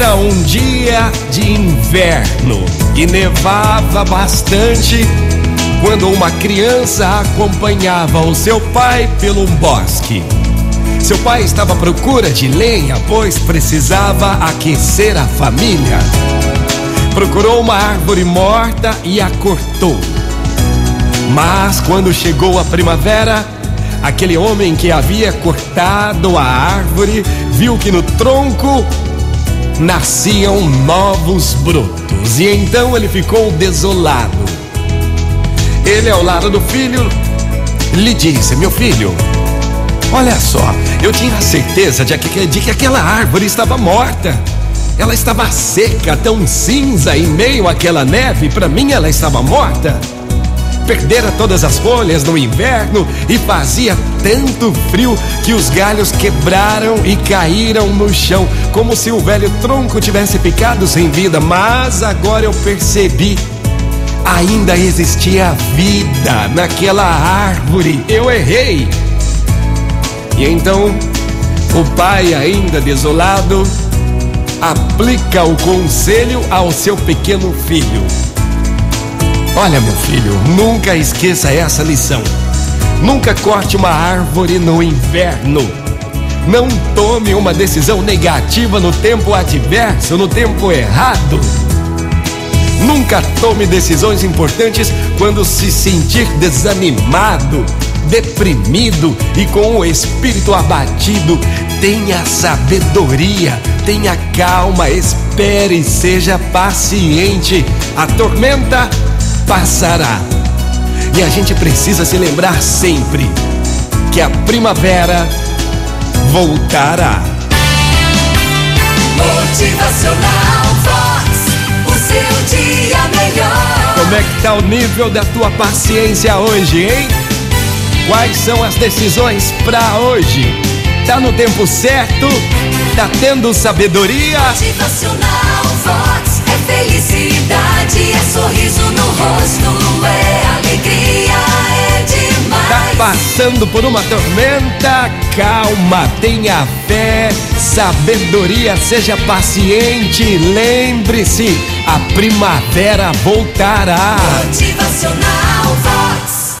Era um dia de inverno e nevava bastante quando uma criança acompanhava o seu pai pelo bosque. Seu pai estava à procura de lenha, pois precisava aquecer a família. Procurou uma árvore morta e a cortou. Mas quando chegou a primavera, aquele homem que havia cortado a árvore viu que no tronco nasciam novos brotos, e então ele ficou desolado. Ele, ao lado do filho, lhe disse: Meu filho, olha só, eu tinha certeza de que, de que aquela árvore estava morta. Ela estava seca, tão cinza, em meio àquela neve, para mim ela estava morta perdera todas as folhas no inverno e fazia tanto frio que os galhos quebraram e caíram no chão, como se o velho tronco tivesse ficado sem vida. Mas agora eu percebi. Ainda existia vida naquela árvore. Eu errei. E então, o pai, ainda desolado, aplica o conselho ao seu pequeno filho. Olha, meu filho, nunca esqueça essa lição. Nunca corte uma árvore no inverno. Não tome uma decisão negativa no tempo adverso, no tempo errado. Nunca tome decisões importantes quando se sentir desanimado, deprimido e com o espírito abatido. Tenha sabedoria, tenha calma, espere, seja paciente. A tormenta passará. E a gente precisa se lembrar sempre que a primavera voltará. Motivacional Vox, o seu dia melhor. Como é que tá o nível da tua paciência hoje, hein? Quais são as decisões para hoje? Tá no tempo certo? Tá tendo sabedoria? Motivacional Vox é felicidade, passando por uma tormenta? Calma, tenha fé, sabedoria, seja paciente. Lembre-se, a primavera voltará. Motivacional Vox.